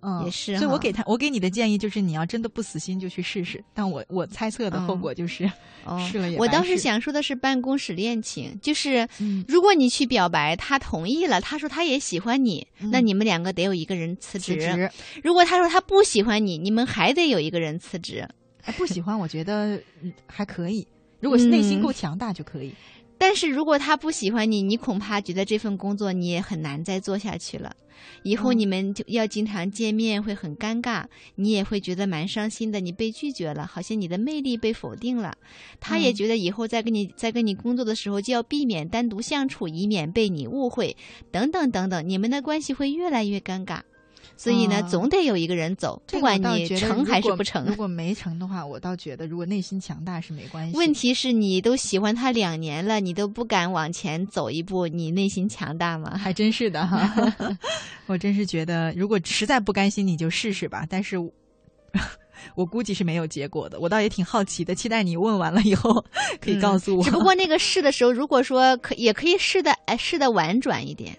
嗯，也是哈所以我给他，我给你的建议就是，你要真的不死心，就去试试。但我我猜测的后果就是，哦试了也我当时想说的是办公室恋情，就是嗯如果你去表白，他同意了，他说他也喜欢你，那你们两个得有一个人辞辞职。如果他说他不喜欢你，你们还得有一个人辞职。哎，不喜欢，我觉得嗯还可以。如果是内心嗯够强大就可以。但是如果他不喜欢你，你恐怕觉得这份工作你也很难再做下去了。以后嗯你们就要经常见面，会很尴尬，你也会觉得蛮伤心的。你被拒绝了，好像你的魅力被否定了。他也嗯觉得以后在跟你在跟你工作的时候，就要避免单独相处，以免被你误会，等等等等，你们的关系会越来越尴尬。所以呢，啊总得有一个人走，不管你成还是不成如。果没成的话，我倒觉得如果内心强大是没关系。问题是你都喜欢他两年了，你都不敢往前走一步，你内心强大吗？还真是的哈，我真是觉得，如果实在不甘心，你就试试吧。但是我，我估计是没有结果的。我倒也挺好奇的，期待你问完了以后可以告诉我。嗯只不过那个试的时候，如果说可也可以试的，哎，试的婉转一点。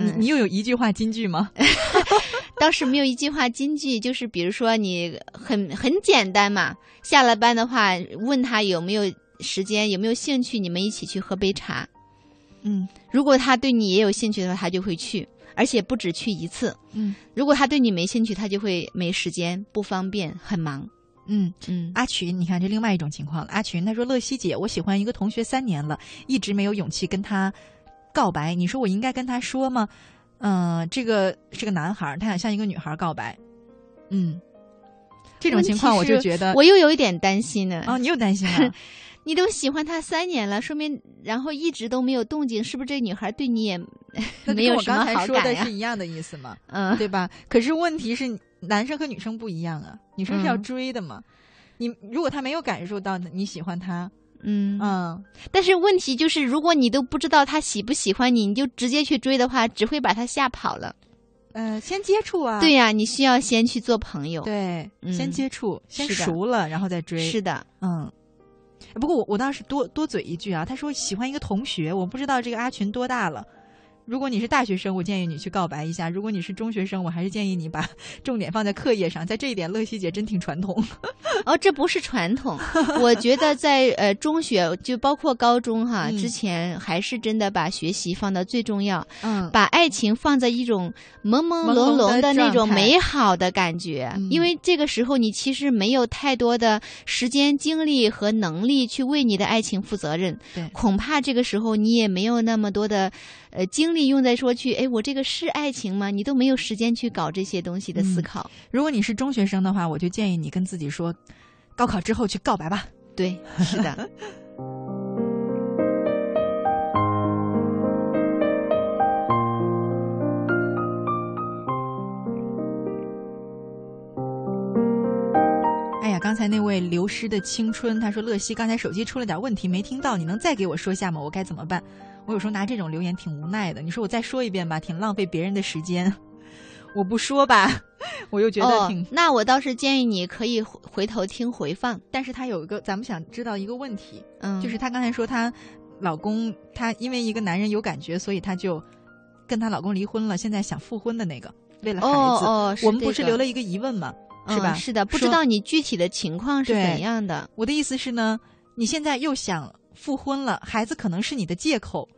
你你又有一句话金句吗？倒是没有一句话金句，就是比如说你很很简单嘛，下了班的话问他有没有时间，有没有兴趣，你们一起去喝杯茶。嗯如果他对你也有兴趣的话，他就会去，而且不止去一次。嗯如果他对你没兴趣，他就会没时间、不方便、很忙。嗯。嗯阿群，你看这另外一种情况了。阿群他说：“乐西姐，我喜欢一个同学三年了，一直没有勇气跟他告白。你说我应该跟他说吗？嗯、这个是个男孩儿，他想向一个女孩儿告白。嗯，这种情况我就觉得，我又有一点担心呢。哦，你又担心了。你都喜欢他三年了，说明然后一直都没有动静，是不是这女孩对你也没有什么好感呀说的是？一样的意思吗，嗯，对吧？可是问题是，男生和女生不一样啊，女生是要嗯追的嘛。你如果他没有感受到你喜欢他，嗯嗯，但是问题就是，如果你都不知道他喜不喜欢你，你就直接去追的话，只会把他吓跑了。呃，先接触啊，对呀、你需要先去做朋友。对，嗯先接触，先熟了，然后再追。是的，嗯。不过我我倒是多多嘴一句啊，他说喜欢一个同学，我不知道这个阿群多大了。如果你是大学生，我建议你去告白一下；如果你是中学生，我还是建议你把 重点放在课业上。在这一点，乐西姐真挺传统。哦，这不是传统。我觉得在呃中学，就包括高中哈，嗯之前还是真的把学习放到最重要，嗯，把爱情放在一种朦朦朦胧胧胧的的那种美好的感觉，嗯因为这个时候你其实没有太多的时间、精力和能力去为你的爱情负责任。对恐怕这个时候你也没有那么多的呃精力用在说去，哎，我这个是爱情吗？你都没有时间去搞这些东西的思嗯考。如果你是中学生的话，我就建议你跟自己说，高考之后去告白吧。对，是的。哎呀，刚才那位流失的青春，他说乐西刚才手机出了点问题没听到，你能再给我说下吗？我该怎么办？我有时候拿这种留言挺无奈的。你说我再说一遍吧，挺浪费别人的时间。我不说吧，我又觉得挺。哦，那我倒是建议你可以回回头听回放，但是他有一个，咱们想知道一个问题，嗯，就是她刚才说她老公，她因为一个男人有感觉，所以她就跟她老公离婚了，现在想复婚的那个，为了孩子。哦哦，我们不是留了一个疑问吗？是吧？嗯是的，不知道你具体的情况是怎样的。我的意思是呢，你现在又想复婚了，孩子可能是你的借口。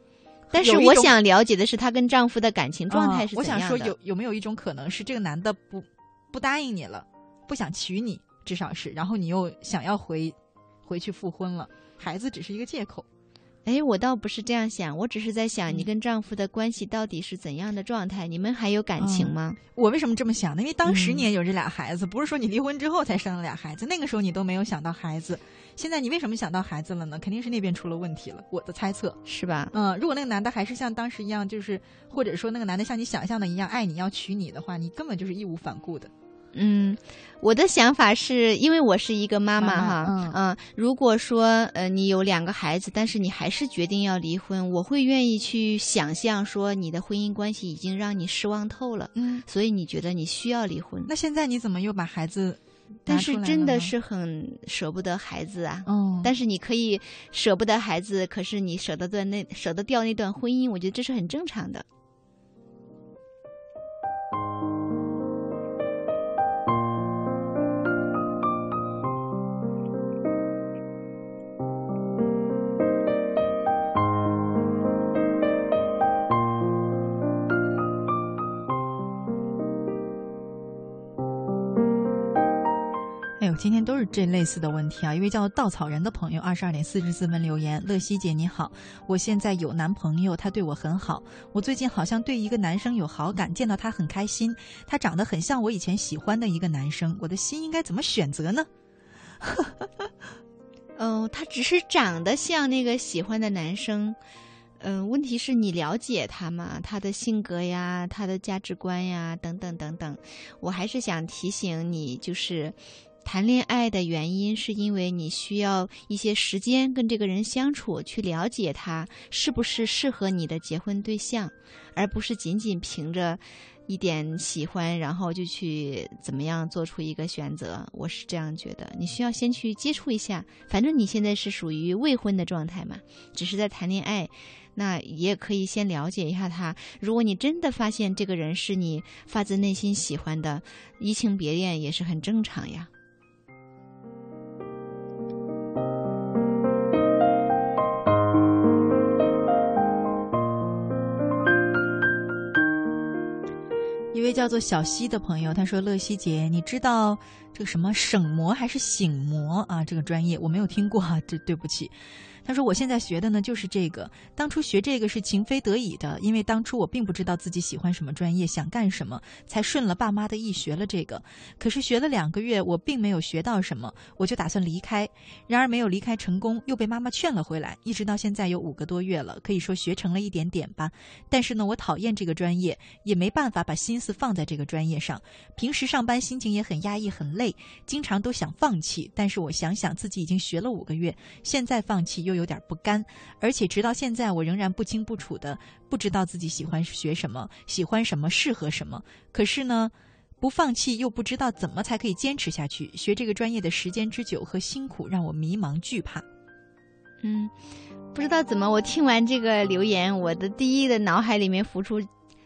但是我想了解的是，她跟丈夫的感情状态是怎样的？想说有有没有一种可能是这个男的不不答应你了，不想娶你，至少是，然后你又想要回回去复婚了，孩子只是一个借口。哎，我倒不是这样想，我只是在想，你嗯跟丈夫的关系到底是怎样的状态？你们还有感情嗯吗？我为什么这么想呢？因为当时嗯你也有这俩孩子，不是说你离婚之后才生了俩孩子，那个时候你都没有想到孩子。现在你为什么想到孩子了呢？肯定是那边出了问题了，我的猜测。是吧？嗯，如果那个男的还是像当时一样，就是或者说那个男的像你想象的一样爱你要娶你的话，你根本就是义无反顾的。嗯，我的想法是因为我是一个妈妈妈妈哈，嗯如果说呃你有两个孩子，但是你还是决定要离婚，我会愿意去想象说你的婚姻关系已经让你失望透了，嗯，所以你觉得你需要离婚。那现在你怎么又把孩子但是真的是很舍不得孩子啊。哦，但是你可以舍不得孩子，可是你舍得断那舍得掉那段婚姻，我觉得这是很正常的。今天都是这类似的问题啊！一位叫稻草人的朋友，二十二点四十四分留言：乐西姐你好，我现在有男朋友，他对我很好。我最近好像对一个男生有好感，见到他很开心。他长得很像我以前喜欢的一个男生，我的心应该怎么选择呢？嗯、他只是长得像那个喜欢的男生，嗯、问题是你了解他吗？他的性格呀，他的价值观呀，等等等等。我还是想提醒你，就是谈恋爱的原因，是因为你需要一些时间跟这个人相处，去了解他是不是适合你的结婚对象，而不是仅仅凭着。一点喜欢，然后就去怎么样做出一个选择，我是这样觉得。你需要先去接触一下，反正你现在是属于未婚的状态嘛，只是在谈恋爱，那也可以先了解一下他。如果你真的发现这个人是你发自内心喜欢的，移情别恋也是很正常呀。一位叫做小溪的朋友，他说：“乐西姐，你知道这个什么省模还是醒模啊？这个专业我没有听过啊，这对不起。”他说：“我现在学的呢就是这个，当初学这个是情非得已的，因为当初我并不知道自己喜欢什么专业，想干什么，才顺了爸妈的意学了这个。可是学了两个月，我并没有学到什么，我就打算离开，然而没有离开成功，又被妈妈劝了回来，一直到现在有五个多月了，可以说学成了一点点吧。但是呢，我讨厌这个专业，也没办法把心思放在这个专业上。平时上班心情也很压抑、很累，经常都想放弃。但是我想想自己已经学了五个月，现在放弃又有点不甘，而且直到现在我仍然不清不楚的不知道自己喜欢学什么，喜欢什么，适合什么。可是呢。不放弃又不知道怎么才可以坚持下去，学这个专业的时间之久和辛苦让我迷茫惧怕。嗯，不知道怎么，我听完这个留言，我的第一的脑海里面浮出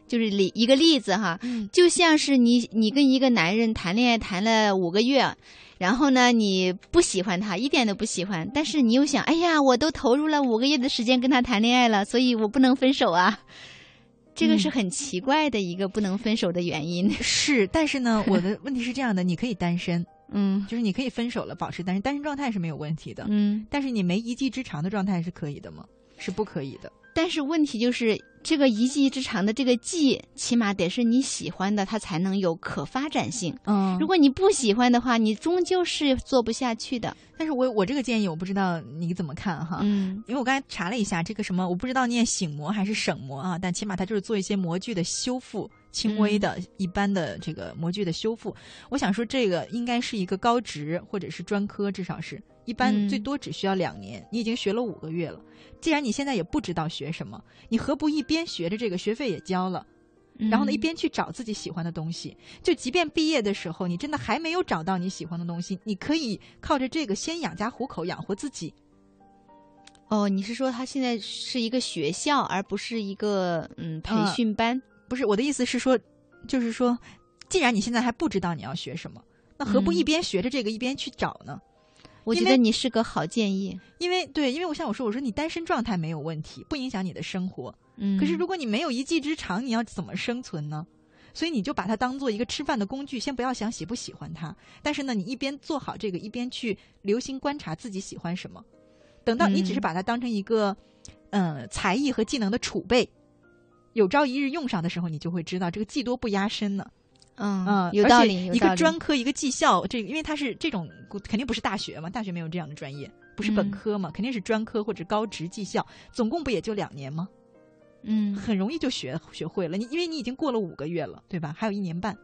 就是例一个例子哈，嗯就像是你你跟一个男人谈恋爱谈了五个月，然后呢你不喜欢他，一点都不喜欢，但是你又想，哎呀，我都投入了五个月的时间跟他谈恋爱了，所以我不能分手啊。这个是嗯很奇怪的一个不能分手的原因。是，但是呢，我的问题是这样的：你可以单身，嗯就是你可以分手了，保持单身，单身状态是没有问题的。嗯，但是你没一技之长的状态是可以的吗？是不可以的。但是问题就是，这个一技之长的这个技，起码得是你喜欢的，它才能有可发展性。嗯如果你不喜欢的话，你终究是做不下去的。但是我我这个建议，我不知道你怎么看哈。嗯因为我刚才查了一下，这个什么，我不知道念醒模还是省模啊，但起码它就是做一些模具的修复，轻微的、一般的这个模具的修复。我想说，这个应该是一个高职或者是专科，至少是一般嗯最多只需要两年。你已经学了五个月了，既然你现在也不知道学什么，你何不一边学着这个学费也交了？然后呢，一嗯边去找自己喜欢的东西。就即便毕业的时候，你真的还没有找到你喜欢的东西，你可以靠着这个先养家糊口，养活自己。哦，你是说他现在是一个学校，而不是一个嗯培啊训班？不是我的意思是说，就是说，既然你现在还不知道你要学什么，那何不嗯一边学着这个一边去找呢？我觉得你是个好建议。因为对，因为我像我说，我说你单身状态没有问题，不影响你的生活。嗯，可是如果你没有一技之长，你要怎么生存呢？所以你就把它当做一个吃饭的工具，先不要想喜不喜欢它。但是呢，你一边做好这个，一边去留心观察自己喜欢什么。等到你只是把它当成一个，嗯，才艺和技能的储备，有朝一日用上的时候，你就会知道这个技多不压身呢。嗯嗯，有道理。一个专科，一个技校，这个因为它是这种，肯定不是大学嘛，大学没有这样的专业，不是本科嘛，肯定是专科或者高职技校，总共不也就两年吗？嗯，很容易就学学会了。你因为你已经过了五个月了，对吧？还有一年半，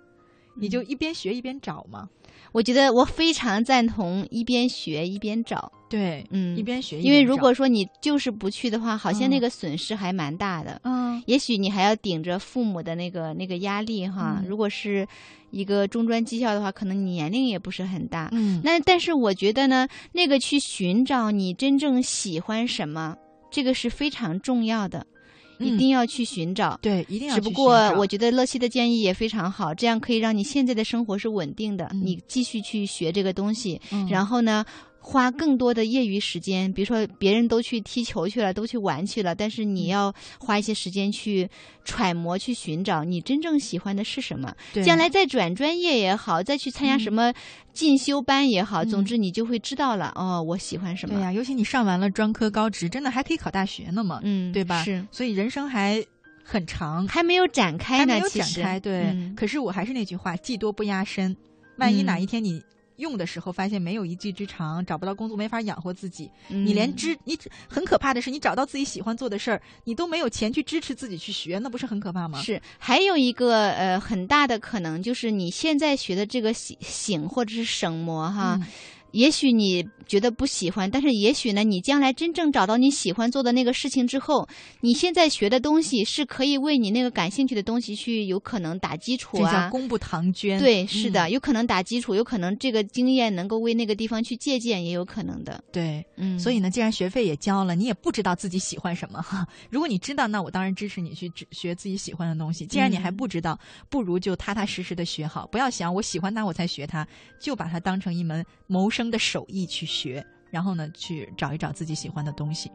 你就一边学一边找嘛。我觉得我非常赞同一边学一边找。对，嗯，一边学，因为如果说你就是不去的话，好像那个损失还蛮大的。嗯，也许你还要顶着父母的那个那个压力哈。如果是一个中专技校的话，可能你年龄也不是很大。嗯，那但是我觉得呢，那个去寻找你真正喜欢什么，这个是非常重要的。一定要去寻找，对，一定要。只不过我觉得乐西的建议也非常好，这样可以让你现在的生活是稳定的，你继续去学这个东西，然后呢。花更多的业余时间，比如说别人都去踢球去了，都去玩去了，但是你要花一些时间去揣摩、去寻找你真正喜欢的是什么。将来再转专业也好，再去参加什么进修班也好，总之你就会知道了。哦，我喜欢什么？对呀，尤其你上完了专科、高职，真的还可以考大学呢嘛？嗯，对吧？是，所以人生还很长，还没有展开呢。还没有展开，对。可是我还是那句话，技多不压身。万一哪一天你。用的时候发现没有一技之长，找不到工作，没法养活自己。你连支你很可怕的是，你找到自己喜欢做的事儿，你都没有钱去支持自己去学，那不是很可怕吗？是，还有一个呃很大的可能就是你现在学的这个醒醒或者是省模哈。也许你觉得不喜欢，但是也许呢，你将来真正找到你喜欢做的那个事情之后，你现在学的东西是可以为你那个感兴趣的东西去有可能打基础啊。这叫功不唐捐。对，是的，有可能打基础，有可能这个经验能够为那个地方去借鉴，也有可能的。对，嗯。所以呢，既然学费也交了，你也不知道自己喜欢什么哈。如果你知道，那我当然支持你去学自己喜欢的东西。既然你还不知道，不如就踏踏实实的学好，不要想我喜欢它我才学它，就把它当成一门谋生生的手艺。去学，然后呢，去找一找自己喜欢的东西。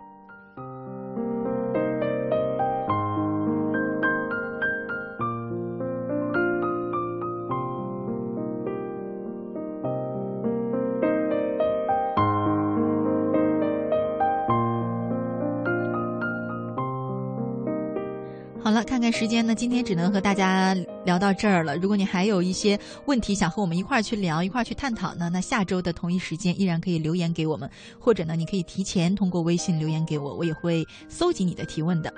看时间呢，今天只能和大家聊到这儿了。如果你还有一些问题想和我们一块儿去聊、一块儿去探讨呢，那下周的同一时间依然可以留言给我们，或者呢，你可以提前通过微信留言给我，我也会搜集你的提问的。